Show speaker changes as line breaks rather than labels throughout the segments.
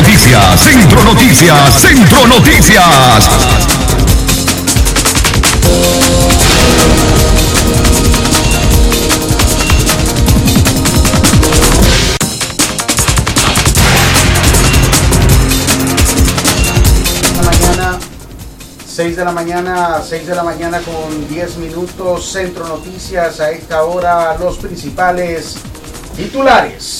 Noticias, Centro Noticias, Centro Noticias.
mañana, 6 de la mañana, 6 de la mañana con 10 minutos, Centro Noticias, a esta hora los principales titulares.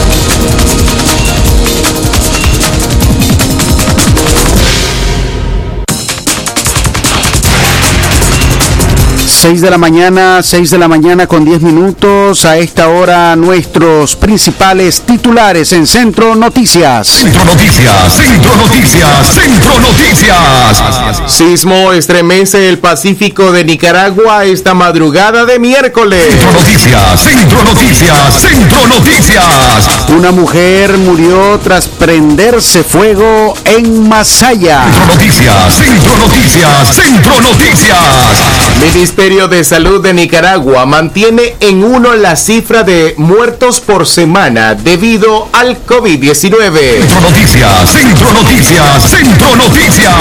6 de la mañana, 6 de la mañana con 10 minutos. A esta hora nuestros principales titulares en Centro Noticias.
Centro Noticias, Centro Noticias, Centro Noticias.
Sismo estremece el Pacífico de Nicaragua esta madrugada de miércoles.
Centro Noticias, Centro Noticias, Centro Noticias.
Una mujer murió tras prenderse fuego en Masaya.
Centro Noticias, Centro Noticias, Centro Noticias.
Ministerio de Salud de Nicaragua mantiene en uno la cifra de muertos por semana debido al COVID-19.
Centro Noticias, Centro Noticias, Centro Noticias.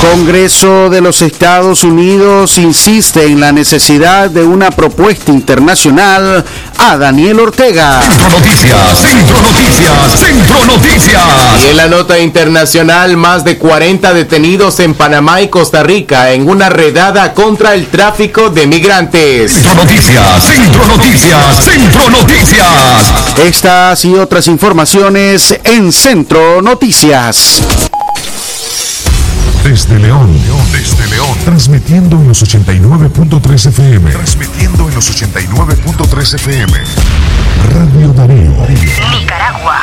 Congreso de los Estados Unidos insiste en la necesidad de una propuesta internacional a Daniel Ortega.
Centro Noticias, Centro Noticias, Centro Noticias.
Y en la nota internacional, más de 40 detenidos en Panamá y Costa Rica en una redada contra el tráfico de migrantes.
Centro Noticias, Centro Noticias, Centro Noticias.
Estas y otras informaciones en Centro Noticias.
Desde León, desde León, transmitiendo en los 89.3 FM. Transmitiendo en los 89.3 FM. Radio Darío.
Nicaragua.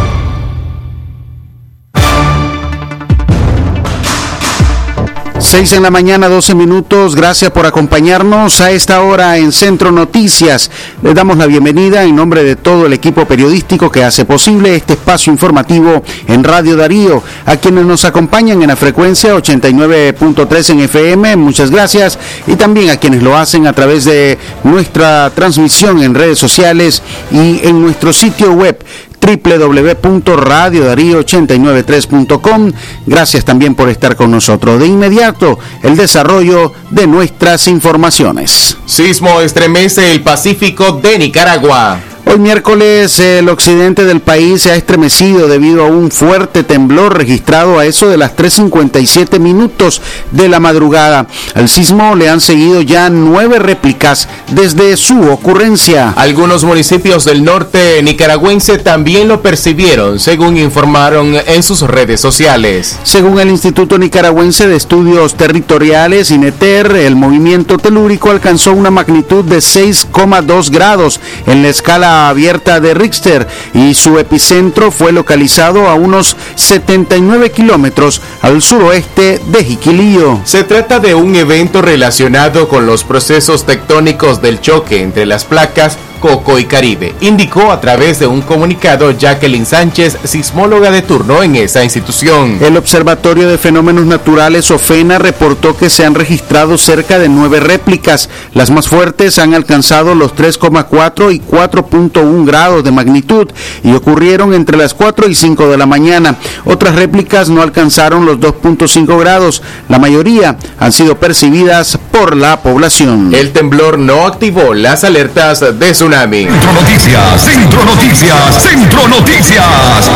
6 en la mañana, 12 minutos. Gracias por acompañarnos a esta hora en Centro Noticias. Les damos la bienvenida en nombre de todo el equipo periodístico que hace posible este espacio informativo en Radio Darío. A quienes nos acompañan en la frecuencia 89.3 en FM, muchas gracias. Y también a quienes lo hacen a través de nuestra transmisión en redes sociales y en nuestro sitio web www.radiodarío893.com. Gracias también por estar con nosotros. De inmediato, el desarrollo de nuestras informaciones.
Sismo estremece el Pacífico de Nicaragua.
Hoy miércoles el occidente del país se ha estremecido debido a un fuerte temblor registrado a eso de las 3.57 minutos de la madrugada. Al sismo le han seguido ya nueve réplicas desde su ocurrencia.
Algunos municipios del norte nicaragüense también lo percibieron, según informaron en sus redes sociales.
Según el Instituto Nicaragüense de Estudios Territoriales, INETER, el movimiento telúrico alcanzó una magnitud de 6,2 grados en la escala abierta de Richter y su epicentro fue localizado a unos 79 kilómetros al suroeste de Jiquilillo.
Se trata de un evento relacionado con los procesos tectónicos del choque entre las placas Coco y Caribe, indicó a través de un comunicado Jacqueline Sánchez, sismóloga de turno en esa institución.
El Observatorio de Fenómenos Naturales OFENA reportó que se han registrado cerca de nueve réplicas. Las más fuertes han alcanzado los 3,4 y 4.1 grados de magnitud y ocurrieron entre las 4 y 5 de la mañana. Otras réplicas no alcanzaron los 2.5 grados. La mayoría han sido percibidas por la población.
El temblor no activó las alertas de tsunami.
Centro Noticias, Centro Noticias, Centro Noticias.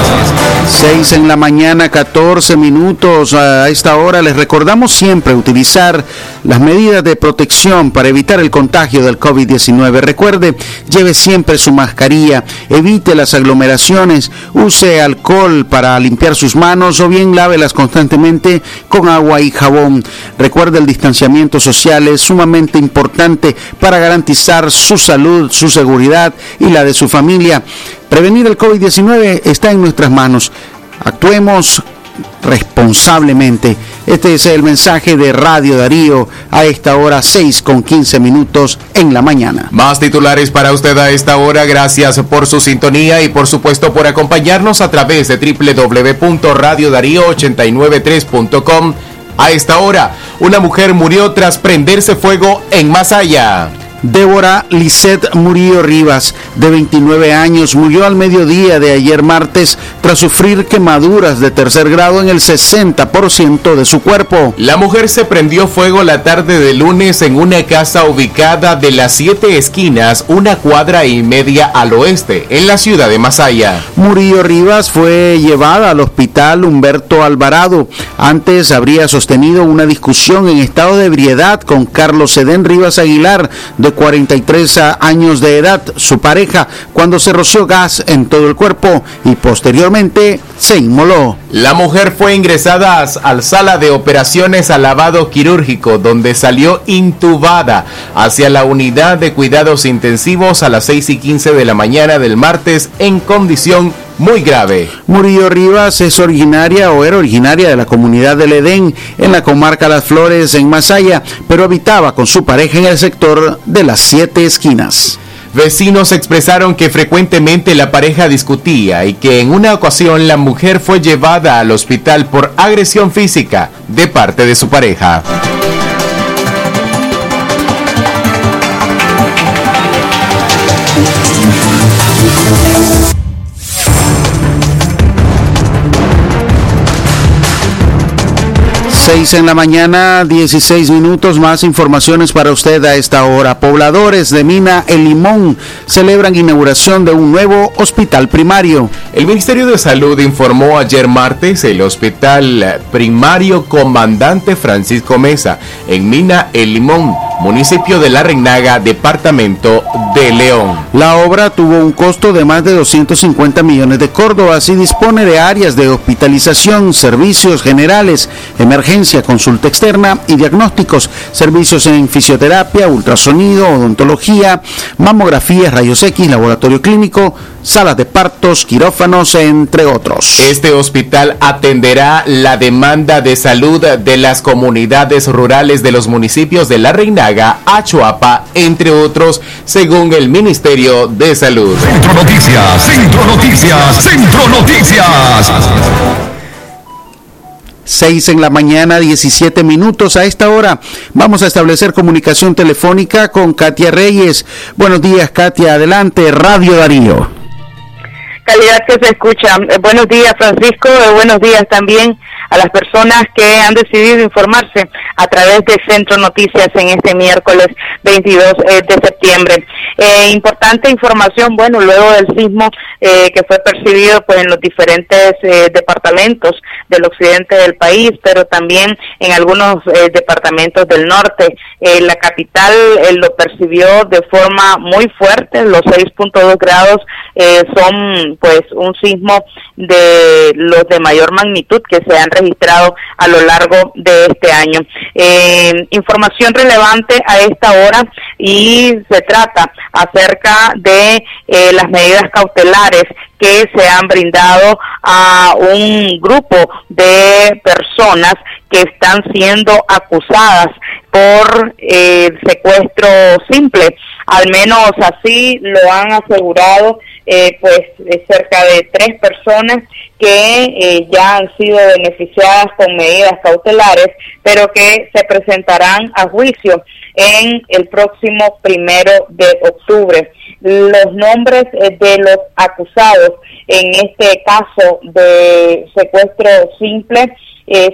6 en la mañana, 14 minutos. A esta hora les recordamos siempre utilizar las medidas de protección para evitar el contagio del COVID-19. Recuerde, lleve siempre su mascarilla evite las aglomeraciones, use alcohol para limpiar sus manos o bien lávelas constantemente con agua y jabón. Recuerde el distanciamiento social es sumamente importante para garantizar su salud, su seguridad y la de su familia. Prevenir el COVID-19 está en nuestras manos. Actuemos responsablemente. Este es el mensaje de Radio Darío a esta hora 6 con 15 minutos en la mañana.
Más titulares para usted a esta hora. Gracias por su sintonía y por supuesto por acompañarnos a través de www.radiodarío893.com. A esta hora, una mujer murió tras prenderse fuego en Masaya.
Débora Lisette Murillo Rivas, de 29 años, murió al mediodía de ayer martes tras sufrir quemaduras de tercer grado en el 60% de su cuerpo.
La mujer se prendió fuego la tarde de lunes en una casa ubicada de las siete esquinas, una cuadra y media al oeste, en la ciudad de Masaya.
Murillo Rivas fue llevada al hospital Humberto Alvarado. Antes habría sostenido una discusión en estado de ebriedad con Carlos Sedén Rivas Aguilar, de 43 años de edad, su pareja, cuando se roció gas en todo el cuerpo y posteriormente se inmoló.
La mujer fue ingresada al sala de operaciones al lavado quirúrgico, donde salió intubada hacia la unidad de cuidados intensivos a las 6 y 15 de la mañana del martes en condición muy grave.
Murillo Rivas es originaria o era originaria de la comunidad del Edén en la comarca Las Flores en Masaya, pero habitaba con su pareja en el sector de las siete esquinas.
Vecinos expresaron que frecuentemente la pareja discutía y que en una ocasión la mujer fue llevada al hospital por agresión física de parte de su pareja.
Seis en la mañana, 16 minutos más informaciones para usted a esta hora. Pobladores de Mina El Limón celebran inauguración de un nuevo hospital primario.
El Ministerio de Salud informó ayer martes el Hospital Primario Comandante Francisco Mesa en Mina El Limón, municipio de La Reinaga, departamento de León.
La obra tuvo un costo de más de 250 millones de córdobas y dispone de áreas de hospitalización, servicios generales, emergencia consulta externa y diagnósticos, servicios en fisioterapia, ultrasonido, odontología, mamografía, rayos X, laboratorio clínico, salas de partos, quirófanos, entre otros.
Este hospital atenderá la demanda de salud de las comunidades rurales de los municipios de La Reinaga, Achuapa, entre otros, según el Ministerio de Salud.
Centro Noticias, Centro Noticias, Centro Noticias.
6 en la mañana, 17 minutos. A esta hora vamos a establecer comunicación telefónica con Katia Reyes. Buenos días, Katia. Adelante, Radio Darío.
Calidad que se escucha. Eh, buenos días, Francisco. Eh, buenos días también a las personas que han decidido informarse a través de Centro Noticias en este miércoles 22 eh, de septiembre. Importante información, bueno, luego del sismo que fue percibido pues en los diferentes departamentos del occidente del país, pero también en algunos departamentos del norte. la capital lo percibió de forma muy fuerte, los 6.2 grados son pues un sismo de los de mayor magnitud que se han registrado a lo largo de este año. Eh, información relevante a esta hora y se trata acerca de eh, las medidas cautelares que se han brindado a un grupo de personas que están siendo acusadas por eh, secuestro simple. Al menos así lo han asegurado eh, pues cerca de tres personas que eh, ya han sido beneficiadas con medidas cautelares, pero que se presentarán a juicio en el próximo primero de octubre. Los nombres eh, de los acusados en este caso de secuestro simple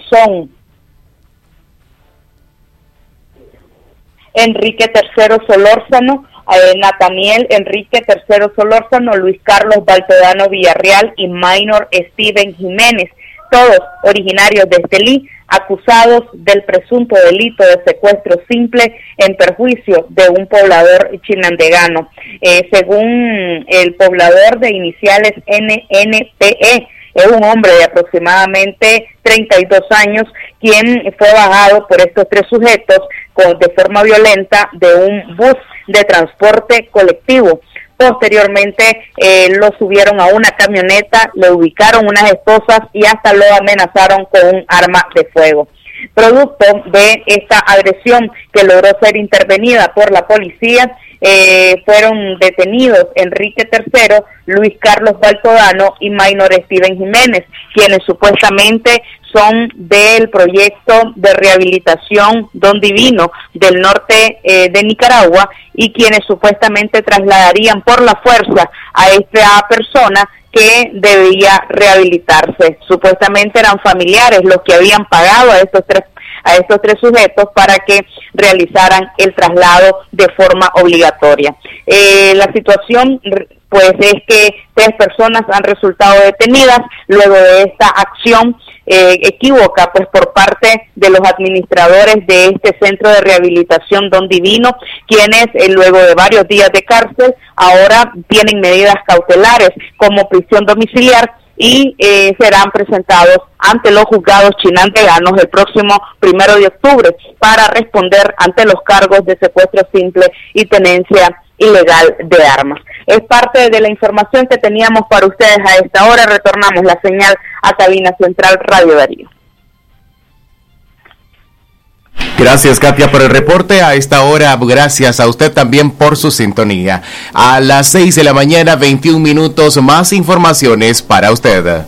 son Enrique III Solórzano, eh, Nataniel Enrique III Solórzano, Luis Carlos Baltodano Villarreal y Minor Steven Jiménez, todos originarios de Estelí, acusados del presunto delito de secuestro simple en perjuicio de un poblador chinandegano. Eh, según el poblador de iniciales NNPE, es un hombre de aproximadamente 32 años quien fue bajado por estos tres sujetos con, de forma violenta de un bus de transporte colectivo. Posteriormente eh, lo subieron a una camioneta, le ubicaron unas esposas y hasta lo amenazaron con un arma de fuego. Producto de esta agresión que logró ser intervenida por la policía, eh, fueron detenidos Enrique III, Luis Carlos Baltodano y Maynor Steven Jiménez, quienes supuestamente son del proyecto de rehabilitación Don Divino del norte eh, de Nicaragua y quienes supuestamente trasladarían por la fuerza a esta persona que debía rehabilitarse. Supuestamente eran familiares los que habían pagado a estos tres a estos tres sujetos para que realizaran el traslado de forma obligatoria. Eh, la situación pues es que tres personas han resultado detenidas luego de esta acción eh, equívoca pues por parte de los administradores de este centro de rehabilitación Don Divino, quienes eh, luego de varios días de cárcel ahora tienen medidas cautelares como prisión domiciliar y eh, serán presentados ante los juzgados chinanteganos el próximo primero de octubre para responder ante los cargos de secuestro simple y tenencia ilegal de armas. Es parte de la información que teníamos para ustedes a esta hora. Retornamos la señal a Cabina Central Radio Darío.
Gracias, Katia, por el reporte. A esta hora, gracias a usted también por su sintonía. A las 6 de la mañana, 21 minutos, más informaciones para usted.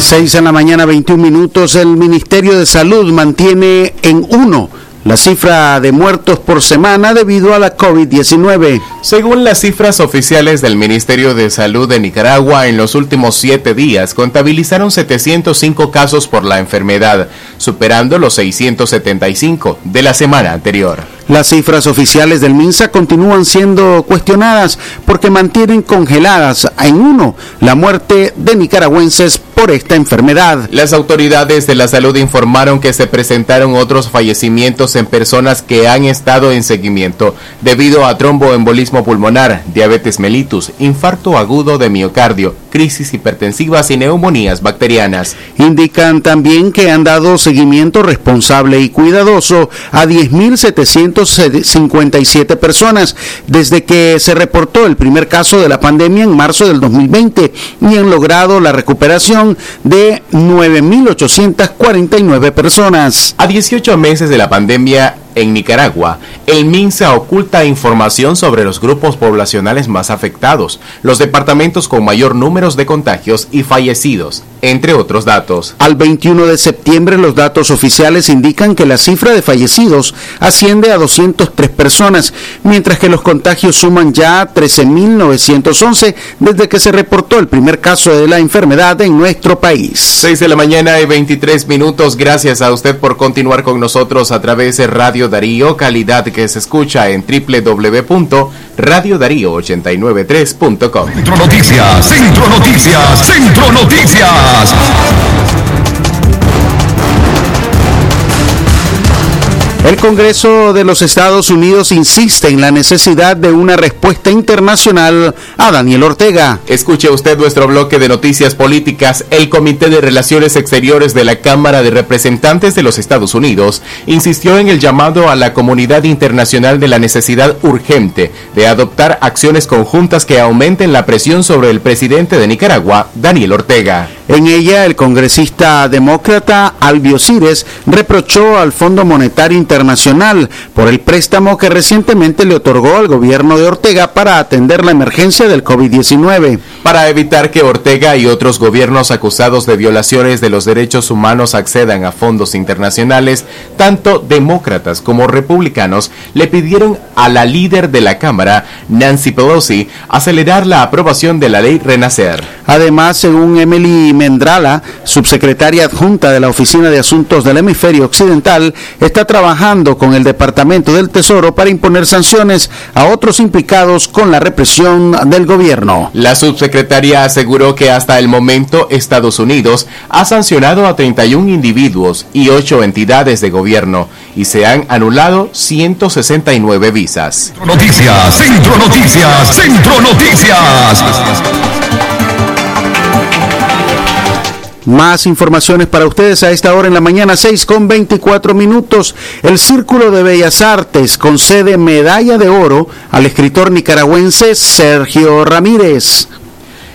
Seis en la mañana, 21 minutos. El Ministerio de Salud mantiene en uno la cifra de muertos por semana debido a la COVID-19.
Según las cifras oficiales del Ministerio de Salud de Nicaragua, en los últimos siete días contabilizaron 705 casos por la enfermedad, superando los 675 de la semana anterior.
Las cifras oficiales del MINSA continúan siendo cuestionadas porque mantienen congeladas en uno la muerte de nicaragüenses por esta enfermedad.
Las autoridades de la salud informaron que se presentaron otros fallecimientos en personas que han estado en seguimiento debido a tromboembolismo pulmonar, diabetes mellitus, infarto agudo de miocardio, crisis hipertensivas y neumonías bacterianas.
Indican también que han dado seguimiento responsable y cuidadoso a 10.757 personas desde que se reportó el primer caso de la pandemia en marzo del 2020 y han logrado la recuperación de 9.849 personas.
A 18 meses de la pandemia, envía en Nicaragua, el MINSA oculta información sobre los grupos poblacionales más afectados, los departamentos con mayor número de contagios y fallecidos, entre otros datos.
Al 21 de septiembre los datos oficiales indican que la cifra de fallecidos asciende a 203 personas, mientras que los contagios suman ya 13.911 desde que se reportó el primer caso de la enfermedad en nuestro país.
6 de la mañana y 23 minutos. Gracias a usted por continuar con nosotros a través de Radio Darío, calidad que se escucha en www.radiodarío893.com.
Centro Noticias, Centro Noticias, Centro Noticias.
El Congreso de los Estados Unidos insiste en la necesidad de una respuesta internacional a Daniel Ortega.
Escuche usted nuestro bloque de noticias políticas. El Comité de Relaciones Exteriores de la Cámara de Representantes de los Estados Unidos insistió en el llamado a la comunidad internacional de la necesidad urgente de adoptar acciones conjuntas que aumenten la presión sobre el presidente de Nicaragua, Daniel Ortega.
En ella, el congresista demócrata Albio Cires reprochó al Fondo Monetario Internacional por el préstamo que recientemente le otorgó al gobierno de Ortega para atender la emergencia del COVID-19.
Para evitar que Ortega y otros gobiernos acusados de violaciones de los derechos humanos accedan a fondos internacionales, tanto demócratas como republicanos le pidieron a la líder de la Cámara, Nancy Pelosi, acelerar la aprobación de la ley Renacer.
Además, según Emily Mendrala, subsecretaria adjunta de la Oficina de Asuntos del Hemisferio Occidental, está trabajando con el Departamento del Tesoro para imponer sanciones a otros implicados con la represión del gobierno.
La subsecretaria aseguró que hasta el momento Estados Unidos ha sancionado a 31 individuos y 8 entidades de gobierno y se han anulado 169 visas.
Noticias, Centro Noticias, Centro Noticias.
Más informaciones para ustedes a esta hora en la mañana, 6 con 24 minutos. El Círculo de Bellas Artes concede medalla de oro al escritor nicaragüense Sergio Ramírez.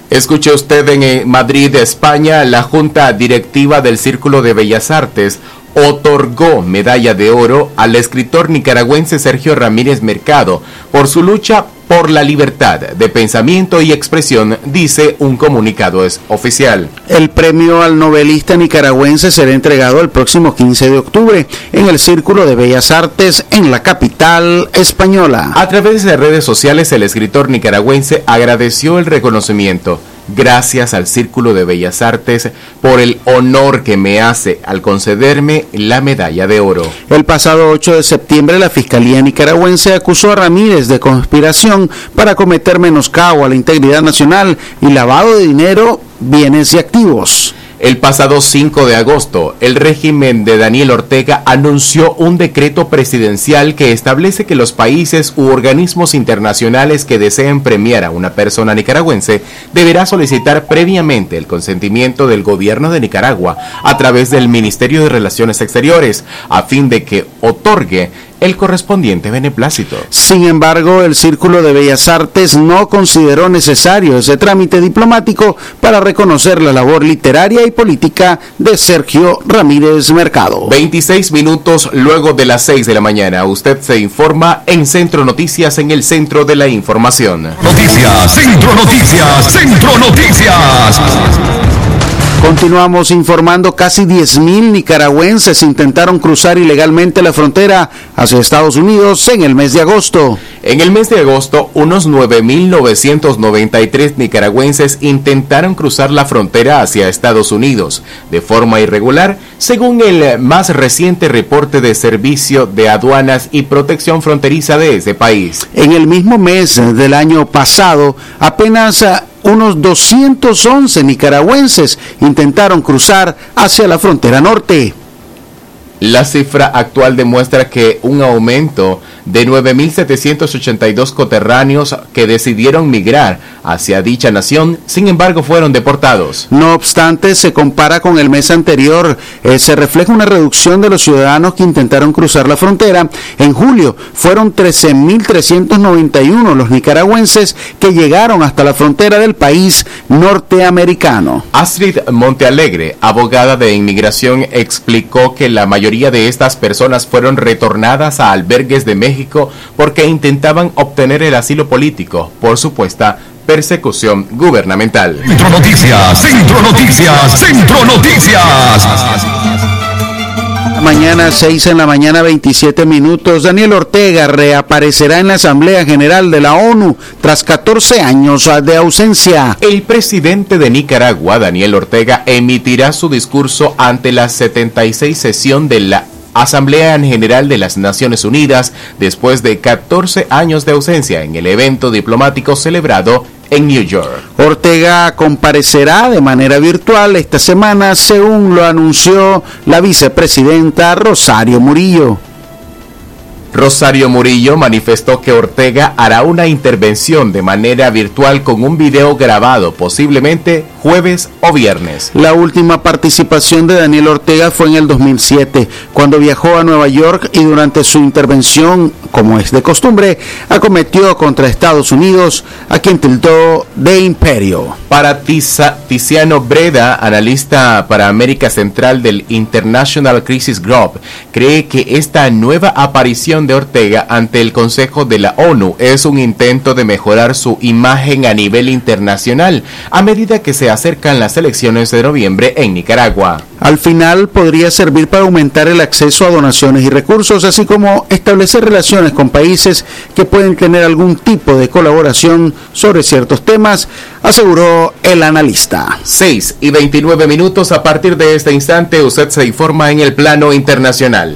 Escuche usted en eh, Madrid, España, la Junta Directiva del Círculo de Bellas Artes otorgó medalla de oro al escritor nicaragüense Sergio Ramírez Mercado por su lucha por la libertad de pensamiento y expresión, dice un comunicado oficial.
El premio al novelista nicaragüense será entregado el próximo 15 de octubre en el Círculo de Bellas Artes en la capital española.
A través de redes sociales, el escritor nicaragüense agradeció el reconocimiento gracias al Círculo de Bellas Artes por el honor que me hace al concederme la medalla de oro.
El pasado 8 de septiembre la Fiscalía nicaragüense acusó a Ramírez de conspiración para cometer menoscabo a la integridad nacional y lavado de dinero, bienes y activos.
El pasado 5 de agosto, el régimen de Daniel Ortega anunció un decreto presidencial que establece que los países u organismos internacionales que deseen premiar a una persona nicaragüense deberá solicitar previamente el consentimiento del gobierno de Nicaragua a través del Ministerio de Relaciones Exteriores a fin de que otorgue el correspondiente beneplácito.
Sin embargo, el Círculo de Bellas Artes no consideró necesario ese trámite diplomático para reconocer la labor literaria y política de Sergio Ramírez Mercado.
26 minutos luego de las 6 de la mañana, usted se informa en Centro Noticias en el Centro de la Información.
Noticias, Centro Noticias, Centro Noticias.
Continuamos informando, casi 10.000 nicaragüenses intentaron cruzar ilegalmente la frontera hacia Estados Unidos en el mes de agosto.
En el mes de agosto, unos 9.993 nicaragüenses intentaron cruzar la frontera hacia Estados Unidos de forma irregular, según el más reciente reporte de Servicio de Aduanas y Protección Fronteriza de ese país.
En el mismo mes del año pasado, apenas unos 211 nicaragüenses intentaron cruzar hacia la frontera norte.
La cifra actual demuestra que un aumento de 9.782 coterráneos que decidieron migrar hacia dicha nación, sin embargo fueron deportados.
No obstante, se compara con el mes anterior, eh, se refleja una reducción de los ciudadanos que intentaron cruzar la frontera. En julio fueron 13.391 los nicaragüenses que llegaron hasta la frontera del país norteamericano.
Astrid Montealegre, abogada de inmigración, explicó que la mayoría de estas personas fueron retornadas a albergues de México porque intentaban obtener el asilo político por supuesta persecución gubernamental.
Centro Noticias, Centro Noticias, Centro Noticias.
Mañana 6 en la mañana 27 minutos, Daniel Ortega reaparecerá en la Asamblea General de la ONU tras 14 años de ausencia.
El presidente de Nicaragua, Daniel Ortega, emitirá su discurso ante la 76 sesión de la Asamblea General de las Naciones Unidas después de 14 años de ausencia en el evento diplomático celebrado en New York.
Ortega comparecerá de manera virtual esta semana, según lo anunció la vicepresidenta Rosario Murillo.
Rosario Murillo manifestó que Ortega hará una intervención de manera virtual con un video grabado posiblemente jueves o viernes.
La última participación de Daniel Ortega fue en el 2007, cuando viajó a Nueva York y durante su intervención, como es de costumbre, acometió contra Estados Unidos, a quien tildó de imperio.
Para Tiziano Breda, analista para América Central del International Crisis Group, cree que esta nueva aparición de Ortega ante el Consejo de la ONU es un intento de mejorar su imagen a nivel internacional a medida que se acercan las elecciones de noviembre en Nicaragua.
Al final podría servir para aumentar el acceso a donaciones y recursos, así como establecer relaciones con países que pueden tener algún tipo de colaboración sobre ciertos temas, aseguró el analista.
6 y 29 minutos a partir de este instante usted se informa en el plano internacional.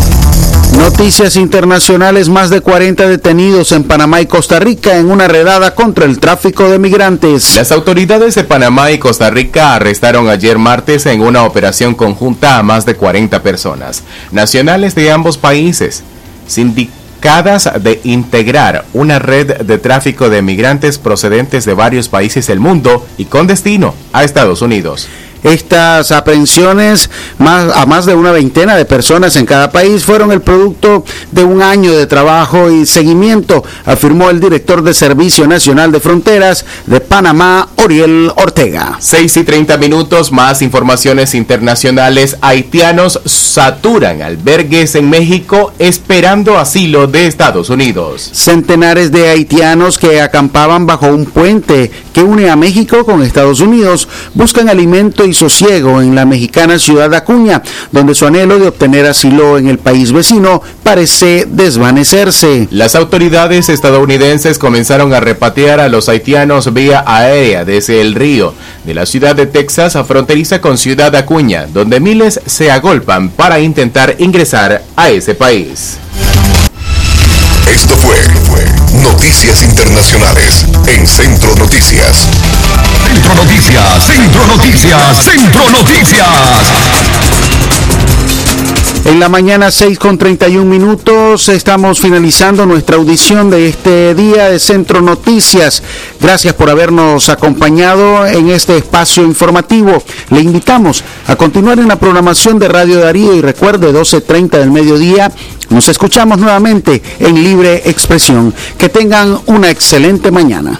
Noticias internacionales, más de 40 detenidos en Panamá y Costa Rica en una redada contra el tráfico de migrantes.
Las autoridades de Panamá y Costa Rica arrestaron ayer martes en una operación conjunta a más de 40 personas, nacionales de ambos países, sindicadas de integrar una red de tráfico de migrantes procedentes de varios países del mundo y con destino a Estados Unidos.
Estas aprehensiones más, a más de una veintena de personas en cada país fueron el producto de un año de trabajo y seguimiento, afirmó el director de Servicio Nacional de Fronteras de Panamá, Oriel Ortega.
6 y 30 minutos, más informaciones internacionales. Haitianos saturan albergues en México esperando asilo de Estados Unidos.
Centenares de haitianos que acampaban bajo un puente que une a México con Estados Unidos buscan alimento y sosiego en la mexicana ciudad de Acuña, donde su anhelo de obtener asilo en el país vecino parece desvanecerse.
Las autoridades estadounidenses comenzaron a repatriar a los haitianos vía aérea desde el río de la ciudad de Texas a fronteriza con Ciudad Acuña, donde miles se agolpan para intentar ingresar a ese país.
Esto fue Noticias Internacionales en Centro Noticias.
Centro Noticias, Centro Noticias, Centro Noticias.
En la mañana 6 con 31 minutos estamos finalizando nuestra audición de este día de Centro Noticias. Gracias por habernos acompañado en este espacio informativo. Le invitamos a continuar en la programación de Radio Darío y recuerde 12.30 del mediodía. Nos escuchamos nuevamente en Libre Expresión. Que tengan una excelente mañana.